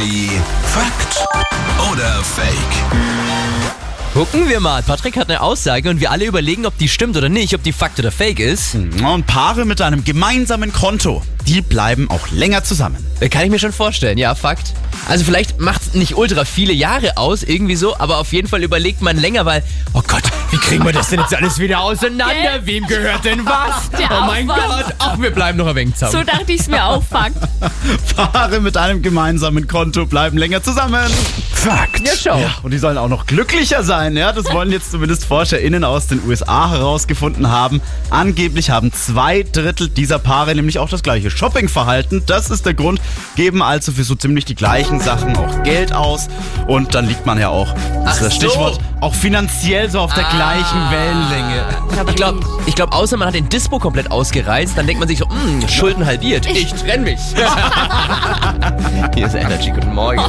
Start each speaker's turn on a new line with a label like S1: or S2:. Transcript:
S1: Energy Fakt oder Fake?
S2: Gucken wir mal. Patrick hat eine Aussage und wir alle überlegen, ob die stimmt oder nicht, ob die Fakt oder Fake ist.
S3: Und Paare mit einem gemeinsamen Konto, die bleiben auch länger zusammen.
S2: Kann ich mir schon vorstellen, ja, Fakt. Also vielleicht macht es nicht ultra viele Jahre aus, irgendwie so, aber auf jeden Fall überlegt man länger, weil, oh Gott, wie kriegen wir das denn jetzt alles wieder auseinander?
S4: Gell?
S2: Wem gehört denn was?
S4: Der
S2: oh mein
S4: Aufwand.
S2: Gott, ach, wir bleiben noch ein wenig zusammen.
S4: So dachte ich es mir auch, Fakt.
S3: Paare mit einem gemeinsamen Konto bleiben länger zusammen.
S1: Fakt.
S2: ja, schau.
S3: Und die sollen auch noch glücklicher sein, ja? Das wollen jetzt zumindest ForscherInnen aus den USA herausgefunden haben. Angeblich haben zwei Drittel dieser Paare nämlich auch das gleiche Shoppingverhalten. Das ist der Grund, geben also für so ziemlich die gleichen Sachen auch Geld aus. Und dann liegt man ja auch, das ist das
S2: Ach so.
S3: Stichwort, auch finanziell so auf der gleichen Wellenlänge.
S2: Ich glaube, ich glaub, außer man hat den Dispo komplett ausgereizt, dann denkt man sich so, "Hm, Schulden halbiert. Ich trenn mich. Hier ist Energy, guten Morgen.